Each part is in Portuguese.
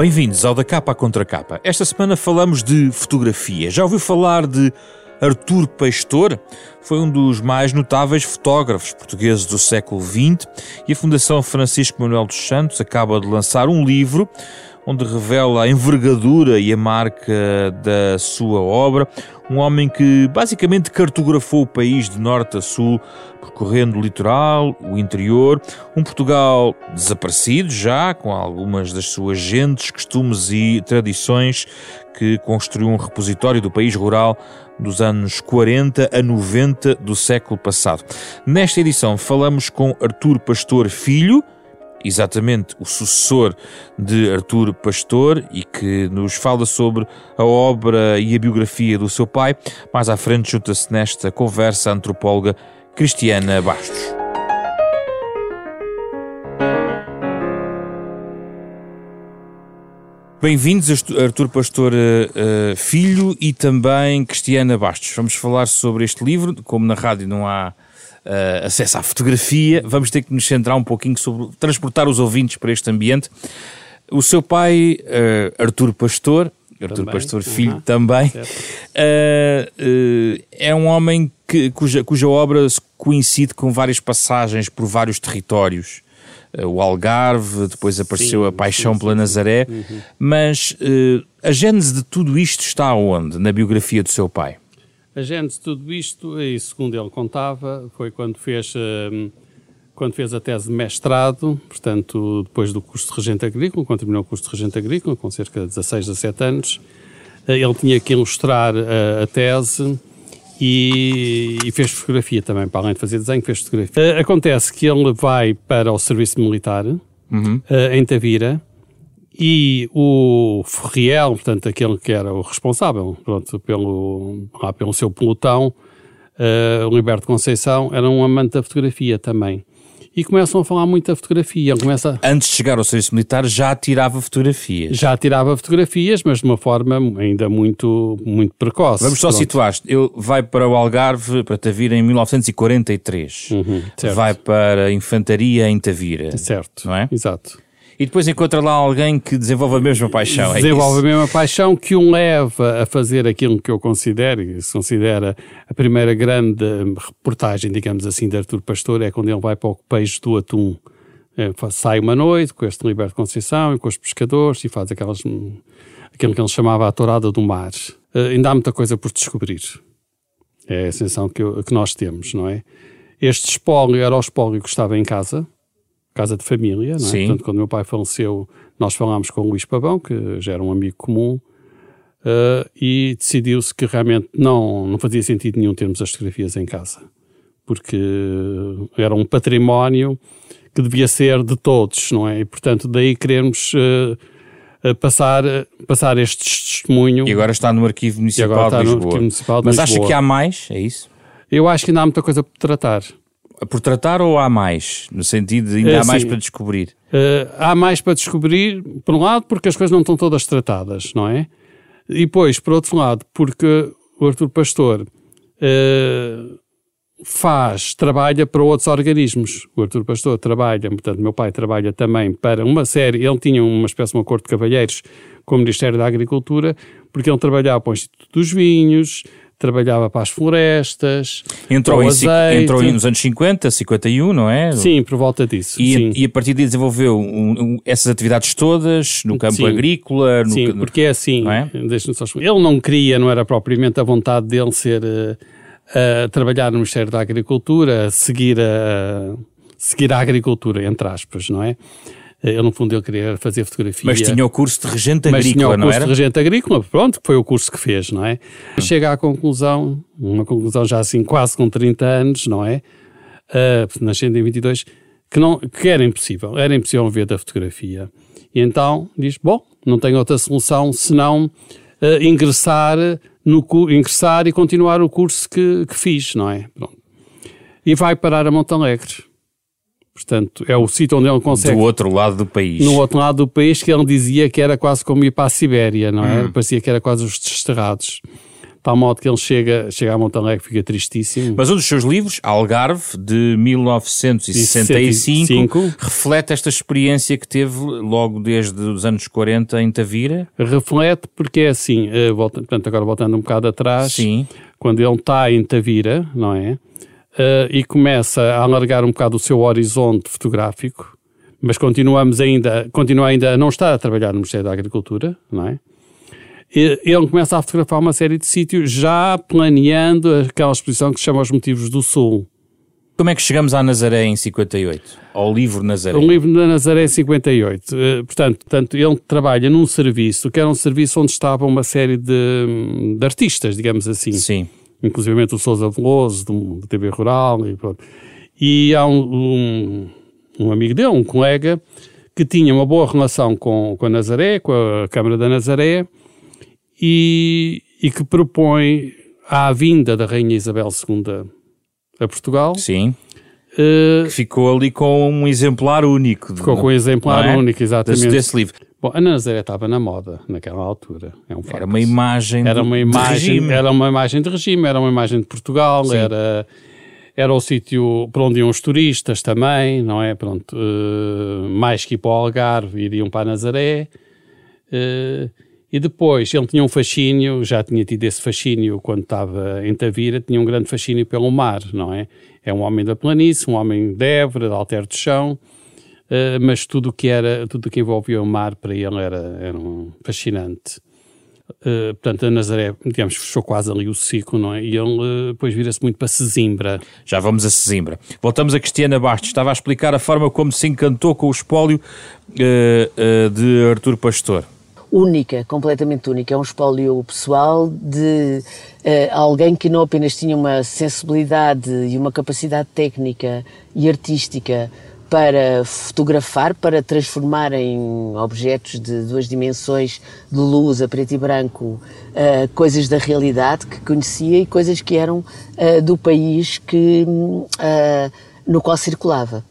Bem-vindos ao Da Capa à Contra Capa. Esta semana falamos de fotografia. Já ouviu falar de Artur Pastor? Foi um dos mais notáveis fotógrafos portugueses do século XX e a Fundação Francisco Manuel dos Santos acaba de lançar um livro onde revela a envergadura e a marca da sua obra. Um homem que basicamente cartografou o país de norte a sul, percorrendo o litoral, o interior, um Portugal desaparecido já, com algumas das suas gentes, costumes e tradições, que construiu um repositório do país rural dos anos 40 a 90 do século passado. Nesta edição falamos com Artur Pastor Filho, exatamente o sucessor de Artur Pastor e que nos fala sobre a obra e a biografia do seu pai. Mais à frente junta-se nesta conversa a antropóloga Cristiana Bastos. Bem-vindos, Artur Pastor uh, Filho e também Cristiana Bastos. Vamos falar sobre este livro. Como na rádio não há uh, acesso à fotografia, vamos ter que nos centrar um pouquinho sobre transportar os ouvintes para este ambiente. O seu pai, uh, Artur Pastor, Artur também. Pastor Filho uhum. também, uh, é um homem que, cuja, cuja obra coincide com várias passagens por vários territórios. o Algarve, depois apareceu sim, a Paixão sim, pela Nazaré, uhum. mas a gênese de tudo isto está onde? Na biografia do seu pai? A de tudo isto, e segundo ele contava, foi quando fez, hum, quando fez a tese de mestrado, portanto, depois do curso de regente agrícola, quando terminou o curso de regente agrícola, com cerca de 16, 17 anos, eh, ele tinha que ilustrar a, a tese e, e, fez fotografia também, para além de fazer desenho, fez fotografia. Eh, acontece que ele vai para o serviço militar, uhum. Eh, em Tavira, e o Ferriel, portanto, aquele que era o responsável pronto, pelo, lá, pelo seu pelotão, uh, o Liberto Conceição, era um amante da fotografia também. E começam a falar muito da fotografia. Começa... Antes de chegar ao serviço militar, já tirava fotografias. Já tirava fotografias, mas de uma forma ainda muito, muito precoce. Vamos só situar Ele vai para o Algarve, para Tavira, em 1943. Uhum, vai para a Infantaria em Tavira. Certo. Não é? Exato e depois encontra lá alguém que desenvolve a mesma paixão. É desenvolve é a mesma paixão que o leva a fazer aquilo que eu considero, e se considera a primeira grande reportagem, digamos assim, de Artur Pastor, é quando ele vai para o peixe do atum. É, sai uma noite com este Liberto Conceição e com os pescadores e faz aquelas, aquilo que ele chamava a tourada do mar. Uh, ainda há muita coisa por descobrir. É a sensação que, eu, que nós temos, não é? Este espólio era o espólio que estava em casa, casa de família, não é? Sim. Portanto, quando meu pai faleceu, nós falámos com o Luís Pavão, que já era um amigo comum, uh, e decidiu-se que realmente não, não fazia sentido nenhum termos as fotografias em casa, porque era um património que devia ser de todos, não é? E, portanto, daí queremos uh, passar, passar este testemunho. E agora está no Arquivo Municipal, de Lisboa. Municipal de Mas Lisboa. acha que há mais? É isso? Eu acho que ainda há muita coisa por tratar por tratar ou há mais? No sentido de ainda é, há mais para descobrir? Uh, há mais para descobrir, por um lado, porque as coisas não estão todas tratadas, não é? E depois, por outro lado, porque o Artur Pastor uh, faz, trabalha para outros organismos. O Artur Pastor trabalha, portanto, meu pai trabalha também para uma série, ele tinha uma espécie de um acordo de cavalheiros com o Ministério da Agricultura, porque ele trabalhava para o Instituto dos Vinhos, trabalhava para as florestas, entrou, azeite. entrou nos anos 50, 51, não é? Sim, por volta disso. E, e a partir daí desenvolveu um, um, essas atividades todas no campo sim. agrícola? No, sim, porque é assim, é? ele não queria, não era propriamente a vontade dele ser uh, trabalhar no Ministério da Agricultura, seguir a, seguir a agricultura, entre aspas, não é? Eu, no fundo, ele queria fazer fotografia. Mas tinha o curso de regente agrícola, mas tinha o curso de regente agrícola, pronto, foi o curso que fez, não é? Hum. Chega à conclusão, uma conclusão já assim quase com 30 anos, não é? Uh, nascendo em 22, que, não, que era impossível, era impossível ver da fotografia. E então diz, bom, não tenho outra solução senão uh, ingressar, no, ingressar e continuar o curso que, que fiz, não é? Pronto. E vai parar a Montalegre Portanto, é o sítio onde ele consegue. Do outro lado do país. No outro lado do país, que ele dizia que era quase como ir para a Sibéria, não é? Hum. Parecia que era quase os desterrados. tal modo que ele chega, chega a Montalegre fica tristíssimo. Mas um dos seus livros, Algarve, de 1965, reflete esta experiência que teve logo desde os anos 40 em Tavira? Reflete porque é assim, uh, volta, portanto, agora voltando um bocado atrás, Sim. quando ele está em Tavira, não é? Uh, e começa a alargar um bocado o seu horizonte fotográfico, mas continuamos ainda, continua ainda a não estar a trabalhar no Ministério da Agricultura, não é? ele começa a fotografar uma série de sítios já planeando aquela exposição que se chama Os Motivos do Sul. Como é que chegamos à Nazaré em 58? Ao livro Nazaré? O livro da Nazaré em 58. Eh, portanto, portanto, ele trabalha num serviço, que era um serviço onde estavam uma série de, de artistas, digamos assim. Sim. Inclusive o Sousa Veloso, do, do TV Rural e pronto. E há um, um, um amigo dele, um colega, que tinha uma boa relação com, com a Nazaré, com a Câmara da Nazaré, e, e que propõe à vinda da Rainha Isabel II a Portugal. Sim. Uh, que ficou ali com um exemplar único. Ficou com um exemplar é? único, exatamente. Desse, desse, livro. Bom, a Nazaré estava na moda naquela altura. É um era uma imagem era uma imagem, de regime. Era uma imagem de regime, era uma imagem de Portugal, Sim. era era o sítio para onde iam os turistas também, não é? Pronto, uh, mais que ir para o Algarve, iriam para a Nazaré. Uh, e depois ele tinha um fascínio, já tinha tido esse fascínio quando estava em Tavira, tinha um grande fascínio pelo mar, não é? É um homem da planície, um homem de Évora, de Alter do Chão, uh, mas tudo o que era, tudo o que envolvia o mar para ele era, era um fascinante. Uh, portanto, a Nazaré, digamos, fechou quase ali o ciclo, não é? E ele uh, depois vira-se muito para Sesimbra. Já vamos a Sesimbra. Voltamos a Cristiana Bastos. Estava a explicar a forma como se encantou com o espólio uh, de Artur Pastor única, completamente única. É um espólio pessoal de uh, alguém que não apenas tinha uma sensibilidade e uma capacidade técnica e artística para fotografar, para transformar em objetos de duas dimensões, de luz a preto e branco, uh, coisas da realidade que conhecia e coisas que eram uh, do país que, no qual circulava.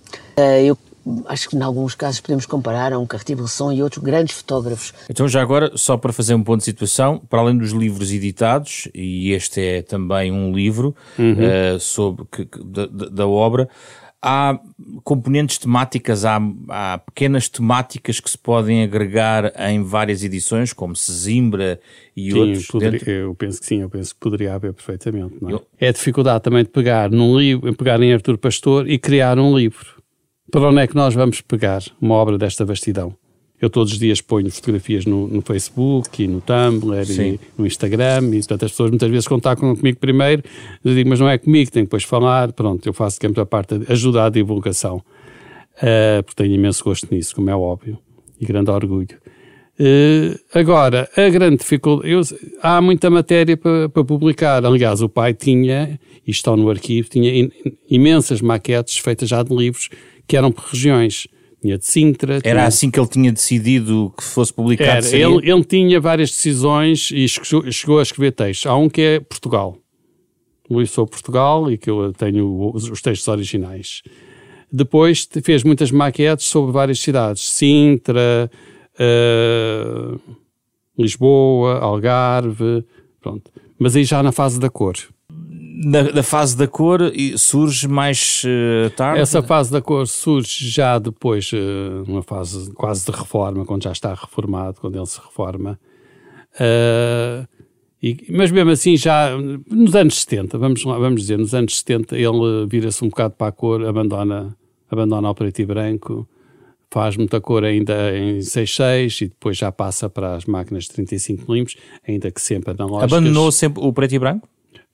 eu acho que em alguns casos podemos comparar a um Cartier-Bresson e outros grandes fotógrafos. Então já agora, só para fazer um ponto de situação, para além dos livros editados, e este é também um livro uhum. uh, sobre que, que, da, da, obra, há componentes temáticas, há, há, pequenas temáticas que se podem agregar em várias edições, como Sesimbra e sim, outros. Poderia, dentro... Eu penso que sim, eu penso que poderia haver perfeitamente. É? Eu... é a dificuldade também de pegar num livro, pegar em Artur Pastor e criar um livro para onde é que nós vamos pegar uma obra desta vastidão? Eu todos os dias ponho fotografias no, no Facebook e no Tumblr Sim. e no Instagram e portanto as pessoas muitas vezes contactam comigo primeiro. Eu digo, mas não é comigo, tenho que depois falar. Pronto, eu faço digamos a parte de ajudar a divulgação. Uh, porque tenho imenso gosto nisso, como é óbvio e grande orgulho. Uh, agora, a grande dificuldade eu, há muita matéria para, para publicar. Aliás o pai tinha, e está no arquivo tinha in, imensas maquetes feitas já de livros que eram por regiões. Tinha de Sintra. Era assim que ele tinha decidido que fosse publicado? Era, ele, ele, tinha várias decisões e chegou, a escrever textos. Há um que é Portugal. Luís sou Portugal e que eu tenho os, os textos originais. Depois fez muitas maquetes sobre várias cidades. Sintra, uh, Lisboa, Algarve, pronto. Mas aí já na fase da cor na, na, fase da cor surge mais uh, tarde? Essa fase da cor surge já depois, uh, numa fase quase de reforma, quando já está reformado, quando ele se reforma. Uh, e, mas mesmo assim, já nos anos 70, vamos, vamos dizer, nos anos 70, ele vira-se um bocado para a cor, abandona, abandona o preto e branco, faz muita cor ainda em 6.6 e depois já passa para as máquinas de 35mm, ainda que sempre analógicas. Abandonou sempre o preto e branco?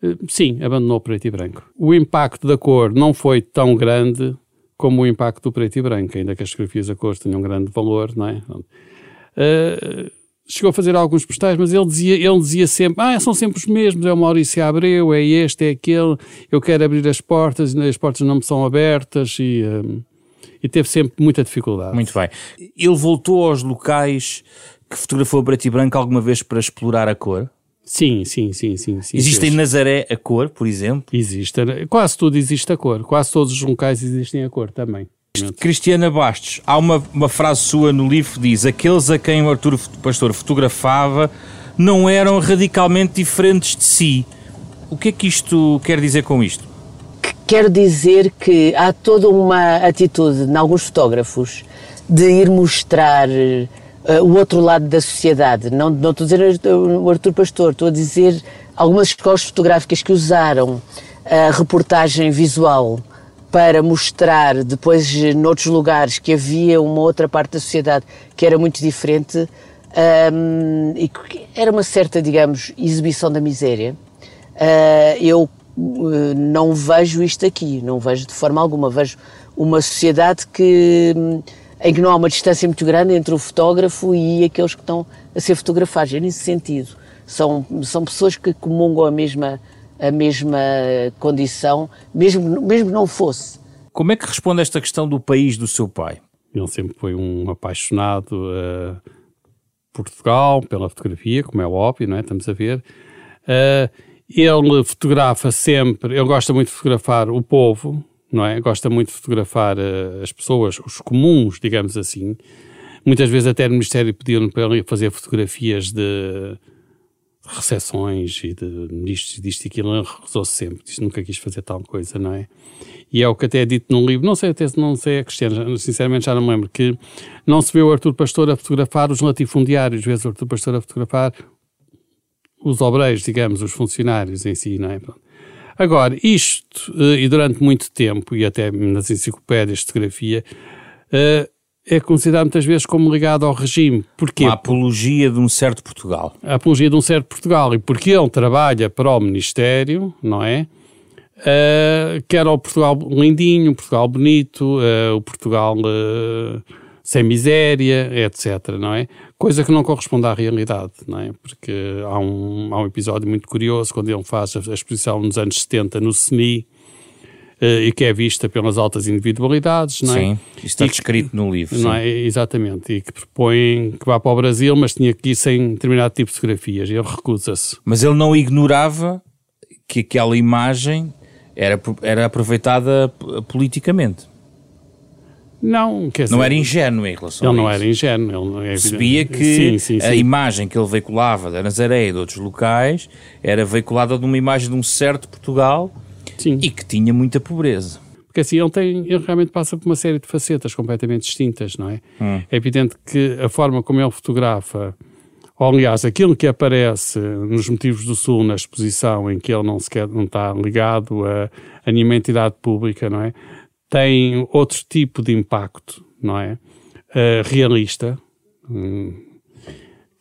Eh, sim, abandonou o preto e branco. O impacto da cor não foi tão grande como o impacto do preto e branco, ainda que as fotografias a cor tenham um grande valor, não é? Uh, chegou a fazer alguns postais, mas ele dizia, ele dizia sempre: Ah, são sempre os mesmos, é o Maurício Abreu, é este, é aquele, eu quero abrir as portas e as portas não me são abertas e, um, e teve sempre muita dificuldade. Muito bem. Ele voltou aos locais que fotografou a preto e branco alguma vez para explorar a cor? Sim, sim, sim, sim. sim existe em Nazaré a cor, por exemplo? Existe. Quase tudo existe a cor. Quase todos os locais existem a cor também. Cristiana Bastos, há uma, uma frase sua no livro que diz: Aqueles a quem o Arturo Pastor fotografava não eram radicalmente diferentes de si. O que é que isto quer dizer com isto? Quer dizer que há toda uma atitude em alguns fotógrafos de ir mostrar uh, o outro lado da sociedade. Não, não estou a dizer o Artur Pastor, estou a dizer algumas escolas fotográficas que usaram a reportagem visual para mostrar depois noutros lugares que havia uma outra parte da sociedade que era muito diferente um, e que era uma certa, digamos, exibição da miséria. Uh, eu uh, não vejo isto aqui, não vejo de forma alguma. Vejo uma sociedade que, em que não há uma distância muito grande entre o fotógrafo e aqueles que estão a ser fotografados. É nesse sentido. São, são pessoas que comungam a mesma, a mesma condição, mesmo, mesmo que não fosse. Como é que responde a esta questão do país do seu pai? Ele sempre foi um apaixonado uh, Portugal pela fotografia, como é óbvio, não é? Estamos a ver. Uh, ele fotografa sempre, ele gosta muito de fotografar o povo, não é? Gosta muito de fotografar uh, as pessoas, os comuns, digamos assim. Muitas vezes até no Ministério pediram para ele fazer fotografias de recepções e de ministros disto e aquilo, ele recusou-se sempre, disse nunca quis fazer tal coisa, não é? E é o que até é dito num livro, não sei até não sei a Cristiano, sinceramente já não me lembro, que não se vê o Artur Pastor a fotografar os latifundiários, vê-se o Artur Pastor a fotografar os obreiros, digamos, os funcionários em si, não é? Agora, isto, eh, e durante muito tempo, e até nas enciclopédias de fotografia, eh, é considerado muitas vezes como ligado ao regime. Porquê? A apologia de um certo Portugal. A apologia de um certo Portugal. E porque ele trabalha para o Ministério, não é? Uh, que era o Portugal lindinho, o Portugal bonito, uh, o Portugal uh, sem miséria, etc, não é? Coisa que não corresponde à realidade, não é? Porque há um, há um episódio muito curioso quando ele faz a, exposição nos anos 70 no CNI, e que é vista pelas altas individualidades, não é? Sim, está descrito no livro. Não é? Exatamente, e que propõe que vá para o Brasil, mas tinha que ir sem determinado tipo de fotografias, ele recusa-se. Mas ele não ignorava que aquela imagem era, era aproveitada politicamente. Não, quer dizer, não era ingênuo em relação ele a não era ingênuo. Ele é Sabia que sim, sim, sim. a imagem que ele veiculava da Nazaré e de outros locais era veiculada de uma imagem de um certo Portugal e que tinha muita pobreza. Porque assim, ele, tem, ele realmente passa por uma série de facetas completamente distintas, não é? Hum. É evidente que a forma como ele fotografa ou, aliás, aquilo que aparece nos motivos do Sul na exposição, em que ele não sequer não está ligado a, a nenhuma entidade pública, não é? Tem outro tipo de impacto, não é? Uh, realista, um,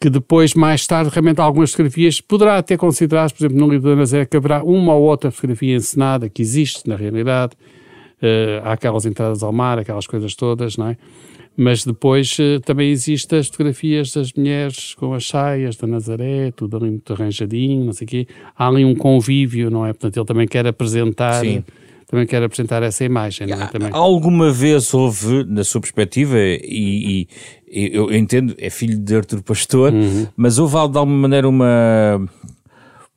que depois, mais tarde, realmente algumas fotografias poderá até considerar, por exemplo, no livro da Nazé, que haverá uma ou outra fotografia encenada que existe na realidade, uh, há aquelas entradas ao mar, aquelas coisas todas, não é? Mas depois uh, também existem as fotografias das mulheres com as saias da Nazaré, tudo ali muito arranjadinho, não sei o quê. Há ali um convívio, não é? Portanto, ele também quer apresentar... Sim. Também quer apresentar essa imagem, não é? Também. Alguma vez houve, na sua perspectiva, e, e eu entendo, é filho de Artur Pastor, uhum. mas houve de alguma maneira uma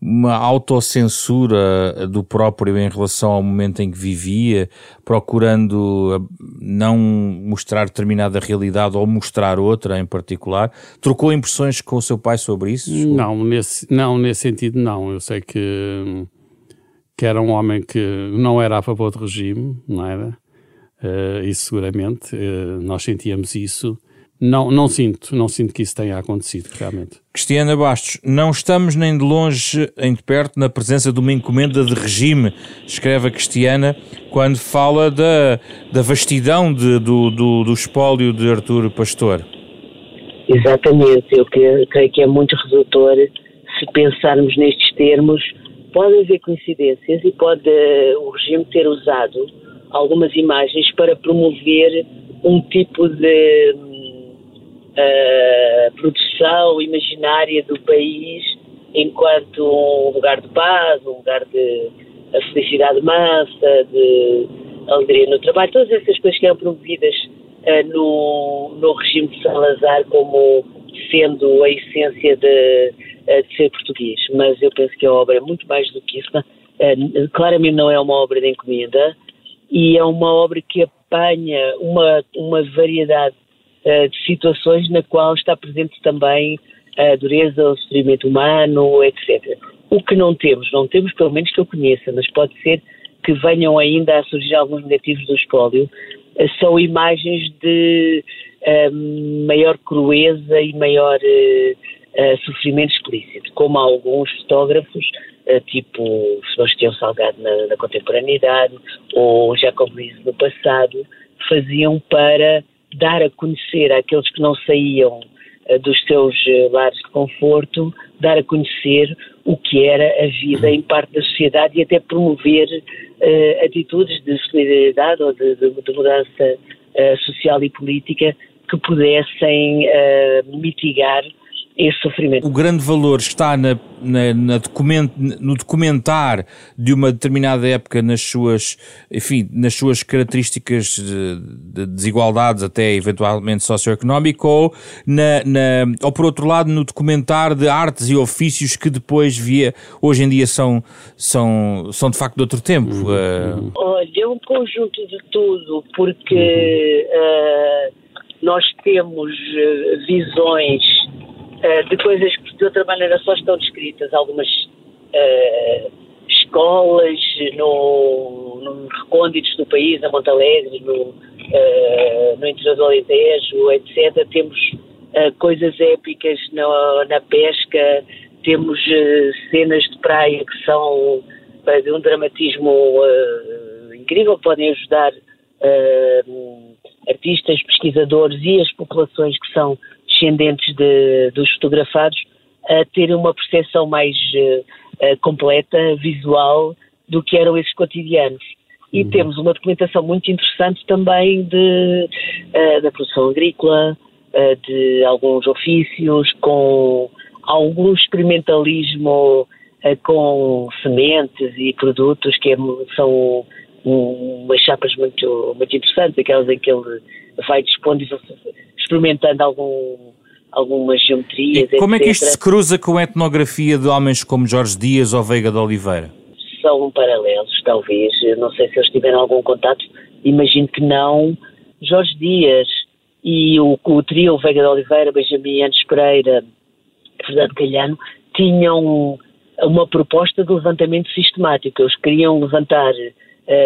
uma autocensura do próprio em relação ao momento em que vivia, procurando ah, não mostrar determinada realidade ou mostrar outra em particular. Trocou impressões com o seu pai sobre isso? Não, nesse, não, nesse sentido não. Eu sei que, que era um homem que não era a favor do regime, não era? Uh, isso seguramente, uh, nós sentíamos isso não, não sinto, não sinto que isso tenha acontecido, realmente. Cristiana Bastos, não estamos nem de longe, nem de perto, na presença de uma encomenda de regime, escreve a Cristiana, quando fala da, da vastidão de, do, do, do espólio de Artur Pastor. Exatamente, eu creio que é muito redutor se pensarmos nestes termos. Pode haver coincidências e pode uh, o regime ter usado algumas imagens para promover um tipo de a produção imaginária do país enquanto um lugar de paz, um lugar de felicidade mansa, de alegria no trabalho, todas essas coisas que eram promovidas uh, no, no regime de Salazar como sendo a essência de, uh, de ser português. Mas eu penso que a obra é muito mais do que isso. Uh, claramente não é uma obra de encomenda e é uma obra que apanha uma, uma variedade uh, de situações na qual está presente também a dureza, o sofrimento humano, etc. O que não temos, não temos pelo menos que eu conheça, mas pode ser que venham ainda a surgir alguns negativos do espólio, eh, são imagens de maior crueza e maior uh, uh, sofrimento explícito, como alguns fotógrafos, tipo Sebastião Salgado na, na contemporaneidade ou Jacob Lise no passado, faziam para dar a conhecer àqueles que não saíam dos seus lares de conforto, dar a conhecer o que era a vida em parte da sociedade e até promover uh, atitudes de solidariedade ou de, de, de mudança uh, social e política que pudessem uh, mitigar esse sofrimento. O grande valor está na, na, na document, no documentar de uma determinada época nas suas, enfim, nas suas características de, de desigualdades, até eventualmente socioeconómico, ou, na, na, ou por outro lado no documentar de artes e ofícios que depois via, hoje em dia são, são, são de facto de outro tempo. Uhum. Uh... Olha, é um conjunto de tudo, porque uhum. uh, nós temos visões uh, de coisas que de outra maneira só estão descritas, algumas uh, escolas no, no recônditos do país, na Montalegre, no, uh, no interior do Alentejo, etc. Temos coisas épicas na, na pesca, temos cenas de praia que são de um dramatismo incrível, podem ajudar artistas, pesquisadores e as populações que são descendentes de, dos fotografados a terem uma percepção mais uh, completa, visual, do que eram esses cotidianos. E uhum. temos uma documentação muito interessante também de, uh, da produção agrícola, uh, de alguns ofícios, com algum experimentalismo com sementes e produtos que é, são umas chapas muito, muito interessantes, aquelas em que ele vai dispondo experimentando algum, algumas geometrias. E como etc. é que isto se cruza com a etnografia de homens como Jorge Dias ou Veiga de Oliveira? São paralelos, talvez. Não sei se eles tiveram algum contato, imagino que não. Jorge Dias e o, o trio Veiga de Oliveira, Benjamin Antes Pereira, Fernando Calhano, tinham uma proposta de levantamento sistemático. Eles queriam levantar, uh,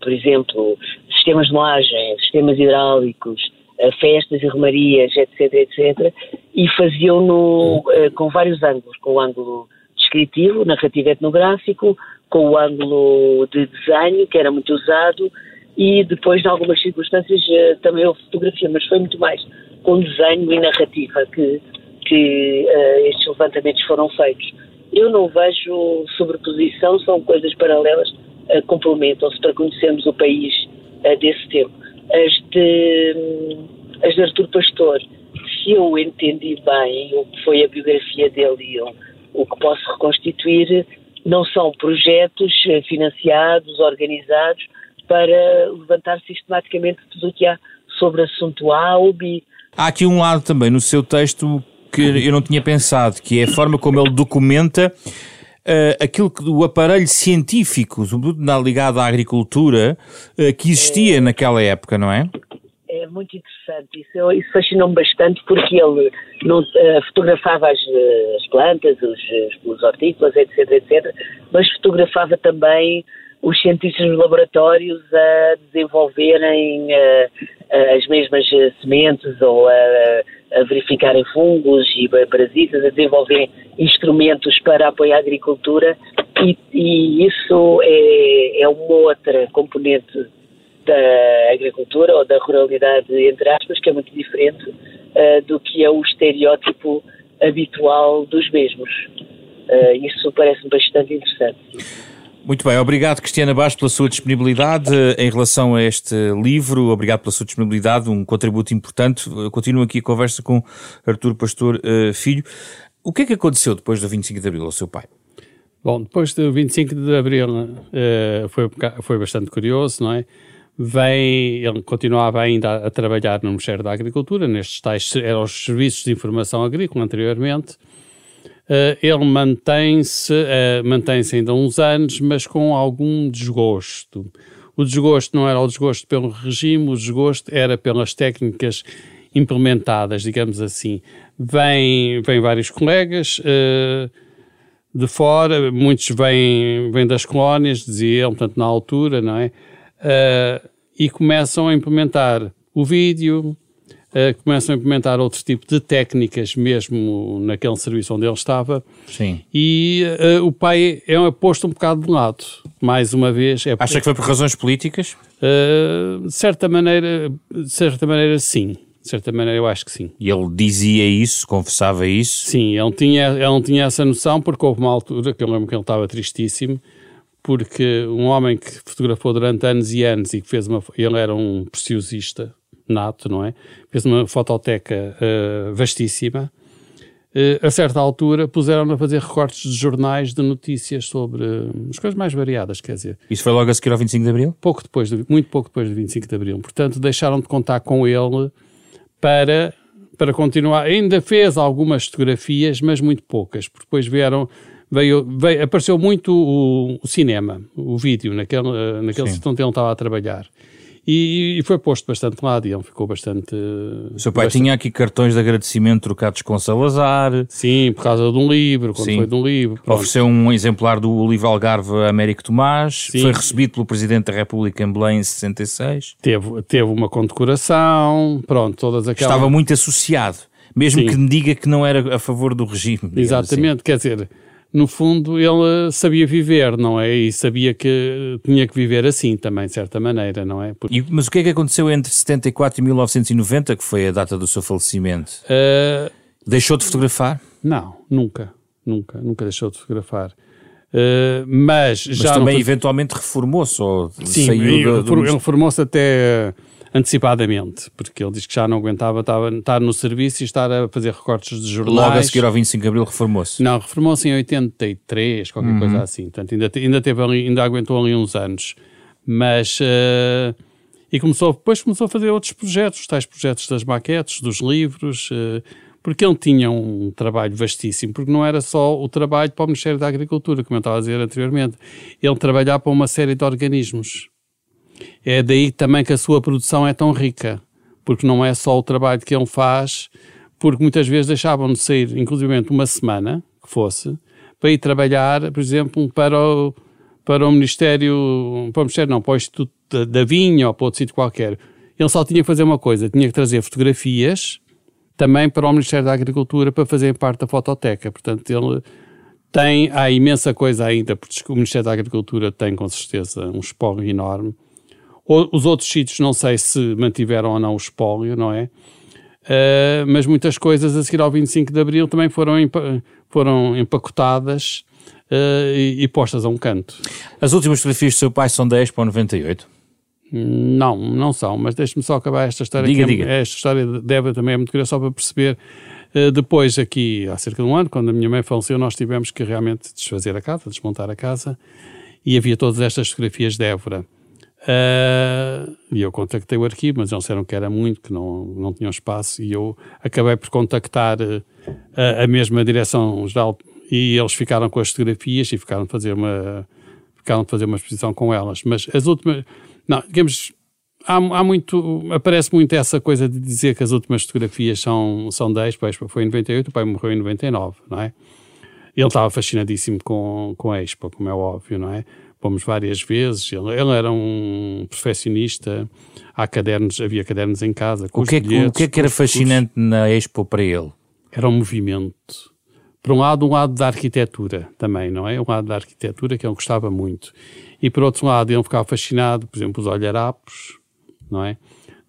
por exemplo, sistemas de moagem, sistemas hidráulicos, eh, festas e romarias, etc, etc, e faziam-no uh, com vários ângulos, com o ângulo descritivo, narrativo etnográfico, com o ângulo de desenho, que era muito usado, e depois, em algumas circunstâncias, uh, também houve fotografia, mas foi muito mais com desenho e narrativa que, que uh, estes levantamentos foram feitos. Eu não vejo sobreposição, são coisas paralelas, complementam-se para conhecermos o país desse tempo. As de, as de Artur Pastor, se eu entendi bem o que foi a biografia dele e o, o que posso reconstituir, não são projetos eh, financiados, organizados, para levantar sistematicamente tudo o que há sobre assunto A ou B. Há aqui um lado também no seu texto que eu não tinha pensado, que é a forma como ele documenta uh, aquilo que o aparelho científico, sobretudo ligado à agricultura, uh, que existia é, naquela época, não é? É muito interessante. Isso, isso fascinou-me bastante porque ele não, uh, fotografava as, as plantas, os, os hortícolas, etc, etc, mas fotografava também os cientistas nos laboratórios a desenvolverem as mesmas sementes ou a a verificarem fungos e parasitas, a desenvolver instrumentos para apoiar a agricultura e, e isso é, é, uma outra componente da agricultura ou da ruralidade, entre aspas, que é muito diferente uh, do que é o estereótipo habitual dos mesmos. Uh, isso parece-me bastante interessante. Muito bem, obrigado Cristiana Baixo pela sua disponibilidade em relação a este livro, obrigado pela sua disponibilidade, um contributo importante. continuo aqui a conversa com Artur Pastor uh, Filho. O que é que aconteceu depois do 25 de Abril ao seu pai? Bom, depois do 25 de Abril foi, foi bastante curioso, não é? Vem, ele continuava ainda a trabalhar no Ministério da Agricultura, nestes tais, eram os serviços de informação agrícola anteriormente, ele mantém-se uh, mantém ainda uns anos, mas com algum desgosto. O desgosto não era o desgosto pelo regime, o desgosto era pelas técnicas implementadas, digamos assim. Vêm, vêm vários colegas uh, de fora, muitos vêm, vêm das colónias, dizia ele, portanto, na altura, não é? E começam a implementar o vídeo, uh, começam a implementar outro tipo de técnicas mesmo naquele serviço onde ele estava. Sim. E uh, o pai é posto um bocado de lado. Mais uma vez. É Acha que foi por razões políticas? Uh, de certa maneira, de certa maneira, sim. De certa maneira, eu acho que sim. E ele dizia isso, confessava isso? Sim, ele tinha, ele não tinha essa noção, porque houve uma altura que eu lembro que ele estava tristíssimo, porque um homem que fotografou durante anos e anos e que fez uma. Ele era um preciosista, nato, não é? Fez uma fototeca uh, vastíssima. Uh, a certa altura puseram-no a fazer recortes de jornais de notícias sobre uh, as coisas mais variadas, quer dizer. Isso foi logo a seguir ao 25 de Abril? Pouco depois, de, muito pouco depois do 25 de Abril. Portanto, deixaram de contar com ele para, para continuar. Ainda fez algumas fotografias, mas muito poucas, porque depois vieram veio, veio, apareceu muito o, o, cinema, o vídeo, naquele, naquele sítio onde ele estava a trabalhar. E, e, foi posto bastante lado e ele ficou bastante. O seu pai bastante... tinha aqui cartões de agradecimento trocados com Salazar. Sim, por causa de um livro, quando Sim. foi de um livro. Pronto. Ofereceu um exemplar do livro Algarve a Américo Tomás. Sim. Foi recebido pelo Presidente da República em Belém em 66. Teve, teve uma condecoração, pronto, todas aquelas. Estava muito associado, mesmo Sim. que me diga que não era a favor do regime. Exatamente, assim. quer dizer no fundo, ele sabia viver, não é? E sabia que tinha que viver assim também, de certa maneira, não é? Porque... E, mas o que é que aconteceu entre 74 e 1990, que foi a data do seu falecimento? Uh... Deixou de fotografar? Não, nunca, nunca, nunca deixou de fotografar. Uh, mas, mas já também eventualmente reformou-se ou Sim, saiu do... ele reformou-se até antecipadamente, porque ele diz que já não aguentava estar, estar no serviço e estar a fazer recortes de jornais. Logo a seguir ao 25 de Abril reformou-se? Não, reformou-se em 83, qualquer uhum. coisa assim. Portanto, ainda, ainda, teve ali, ainda aguentou ali uns anos. Mas... Uh, e começou, depois começou a fazer outros projetos, tais projetos das maquetes, dos livros, uh, porque ele tinha um trabalho vastíssimo, porque não era só o trabalho para o Ministério da Agricultura, como eu estava a dizer anteriormente. Ele trabalhava para uma série de organismos é daí também que a sua produção é tão rica, porque não é só o trabalho que ele faz, porque muitas vezes deixavam de sair, inclusive uma semana, que fosse, para ir trabalhar, por exemplo, para o, para o Ministério, para o Ministério não, para o Instituto da, da Vinha ou para outro sítio qualquer. Ele só tinha que fazer uma coisa, tinha que trazer fotografias também para o Ministério da Agricultura para fazer parte da fototeca. Portanto, ele tem, há imensa coisa ainda, porque o Ministério da Agricultura tem com certeza um espólio enorme os outros sítios não sei se mantiveram ou não o espólio, não é? Uh, mas muitas coisas a seguir ao 25 de Abril também foram, empa foram empacotadas uh, e, e, postas a um canto. As últimas fotografias do seu pai são 10 para 98? Não, não são, mas deixe-me só acabar esta história. Diga, é, diga. Esta história de Débora também é muito curiosa, só para perceber. Uh, depois, aqui, há cerca de um ano, quando a minha mãe faleceu, nós tivemos que realmente desfazer a casa, desmontar a casa, e havia todas estas fotografias de Évora. Uh, e eu contactei o arquivo, mas eles disseram que era muito, que não, não tinham espaço, e eu acabei por contactar uh, a, a, mesma direção-geral e eles ficaram com as fotografias e ficaram a fazer uma, ficaram a fazer uma exposição com elas. Mas as últimas, não, digamos, há, há muito, aparece muito essa coisa de dizer que as últimas fotografias são, são 10, pois foi em 98, o pai morreu em 99, não é? Ele estava fascinadíssimo com, com a Expo, como é óbvio, não é? Fomos várias vezes. Ele, ele, era um perfeccionista. Há cadernos, havia cadernos em casa. o que, é, bilhetes, o que é que era fascinante na Expo para ele? Era o um movimento. Por um lado, um lado da arquitetura também, não é? Um lado da arquitetura que ele gostava muito. E por outro lado, ele ficava fascinado, por exemplo, os olharapos, não é?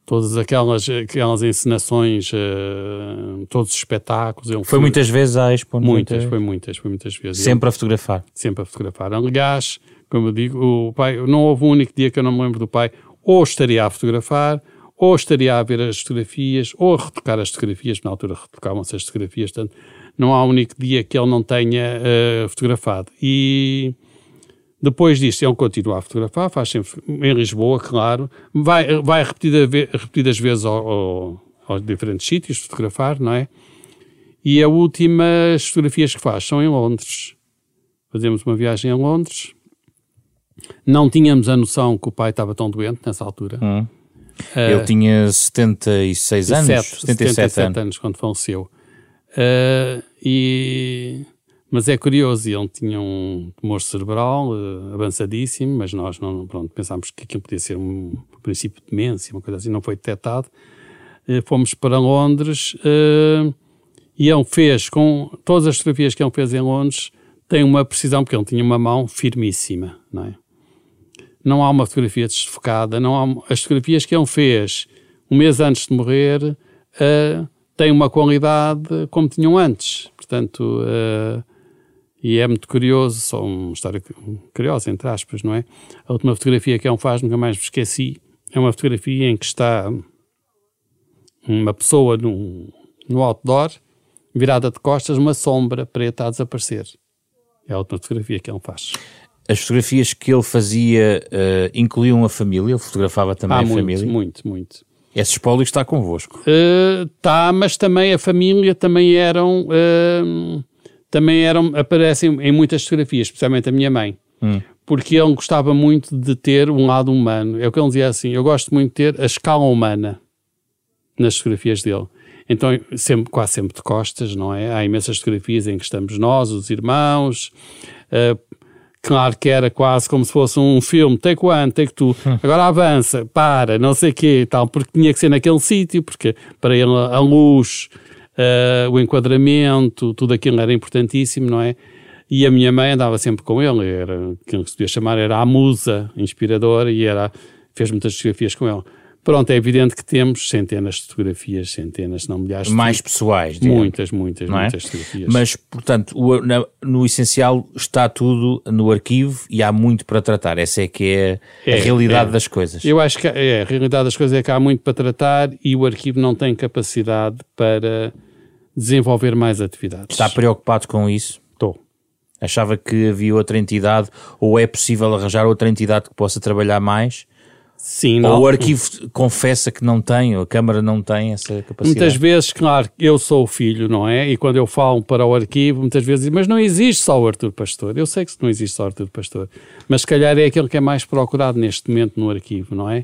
Todas aquelas, aquelas encenações, uh, todos os espetáculos. Ele foi, foi muitas vezes à Expo? Muitas, foi muitas, foi muitas vezes. Sempre ele, a fotografar? Sempre a fotografar. Aliás, como eu digo, o pai, não houve um único dia que eu não me lembro do pai, ou estaria a fotografar, ou estaria a ver as fotografias, ou a retocar as fotografias, na altura retocavam-se as fotografias, portanto, não há um único dia que ele não tenha uh, fotografado. E depois disso, ele continua a fotografar, faz sempre em Lisboa, claro, vai, vai repetida, repetidas vezes ao, ao, aos diferentes sítios fotografar, não é? E as últimas fotografias que faz são em Londres. Fazemos uma viagem a Londres, não tínhamos a noção que o pai estava tão doente nessa altura. Hum. Ele tinha 76 anos, 7, 77, 77 anos. anos quando faleceu. Uh, e, mas é curioso, ele tinha um tumor cerebral uh, avançadíssimo, mas nós não, pronto, pensámos que aquilo podia ser um princípio de demência, uma coisa assim, não foi detectado. Uh, fomos para Londres e ele fez, com todas as fotografias que ele fez em Londres, tem uma precisão, porque ele tinha uma mão firmíssima, não é? Não há uma fotografia desfocada, não há, as fotografias que ele fez um mês antes de morrer uh, têm uma qualidade como tinham antes. Portanto, uh, e é muito curioso, só uma história curiosa, entre aspas, não é? A última fotografia que ele faz, nunca mais me esqueci, é uma fotografia em que está uma pessoa no, no outdoor, virada de costas, uma sombra preta a desaparecer. É a última fotografia que ele faz. As fotografias que ele fazia uh, incluíam a família? Ele fotografava também ah, a muito, família? Muito, muito. Esse espólio está convosco? Uh, tá, mas também a família também eram, uh, também eram, aparecem em muitas fotografias, especialmente a minha mãe. Hum. Porque ele gostava muito de ter um lado humano. É o que ele dizia assim, eu gosto muito de ter a escala humana nas fotografias dele. Então, sempre, quase sempre de costas, não é? Há imensas fotografias em que estamos nós, os irmãos, uh, claro que era quase como se fosse um filme, take one, take two, hum. agora avança, para, não sei o quê tal, porque tinha que ser naquele sítio, porque para ele a luz, uh, o enquadramento, tudo aquilo era importantíssimo, não é? E a minha mãe andava sempre com ele, era aquilo que se podia chamar era a musa inspiradora e era, fez muitas fotografias com ele. Pronto, é evidente que temos centenas de fotografias, centenas, não milhares de Mais pessoais, digamos. Muitas, muitas, não é? muitas fotografias. Mas, portanto, o, na, no essencial está tudo no arquivo e há muito para tratar. Essa é que é, É, a realidade é. das coisas. Eu acho que é, a realidade das coisas é que há muito para tratar e o arquivo não tem capacidade para desenvolver mais atividades. Está preocupado com isso? Estou. Achava que havia outra entidade ou é possível arranjar outra entidade que possa trabalhar mais? Sim, não. Ou o arquivo confessa que não tem, ou a Câmara não tem essa capacidade? Muitas vezes, claro, eu sou o filho, não é? E quando eu falo para o arquivo, muitas vezes dizem, mas não existe só o Artur Pastor. Eu sei que não existe só o Artur Pastor, mas se calhar é aquele que é mais procurado neste momento no arquivo, não é?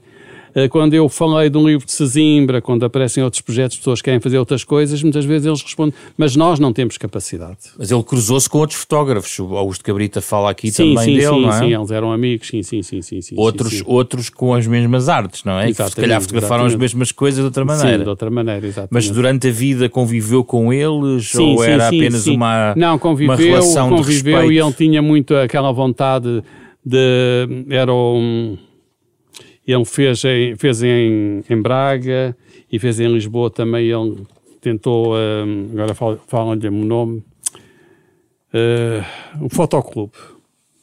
Eh, Quando eu falei de um livro de Sesimbra, quando aparecem outros projetos, pessoas que querem fazer outras coisas, muitas vezes eles respondem, mas nós não temos capacidade. Mas ele cruzou-se com outros fotógrafos. O Augusto Cabrita fala aqui sim, também sim, dele, sim, não é? sim, eles eram amigos, sim, sim, sim, sim. sim outros, sim, sim. outros com as mesmas artes, não é? Que se calhar fotografaram as exatamente. mesmas coisas de outra Sim, maneira. de outra maneira, exatamente. Mas durante a vida conviveu com eles Sim, ou sim, era sim, apenas sim. uma, não conviveu, uma relação conviveu de e respeito? ele tinha muito aquela vontade de era um, ele fez em, fez em, em Braga e fez em Lisboa também ele tentou hum, agora fal- falam-lhe o nome uh, o fotoclube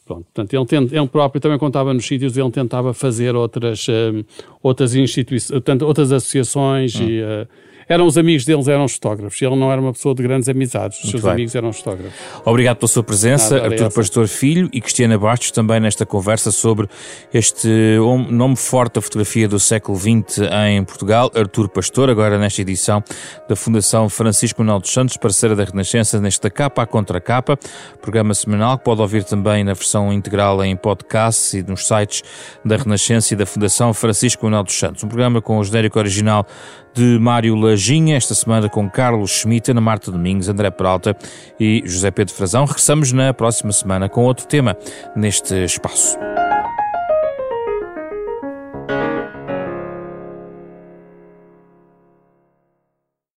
Pronto, portanto, ele, tent- ele próprio também contava nos sítios, ele tentava fazer outras, hum, outras instituições, portanto, outras associações Hum. e uh, eram os amigos deles, eram os fotógrafos. Ele não era uma pessoa de grandes amizades, os Muito seus bem. amigos eram os fotógrafos. Obrigado pela sua presença, Nada, Artur. Pastor Filho e Cristiana Bastos, também nesta conversa sobre este nome forte da fotografia do século XX em Portugal, Artur Pastor, agora nesta edição da Fundação Francisco Manuel dos Santos, parceira da Renascença, nesta capa à contra capa, programa semanal que pode ouvir também na versão integral em podcast e nos sites da Renascença e da Fundação Francisco Manuel dos Santos. Um programa com o genérico original de Mário Lajinha, esta semana com Carlos Schmidt, Ana Marta Domingos, André Peralta e José Pedro Frazão. Regressamos na próxima semana com outro tema neste espaço.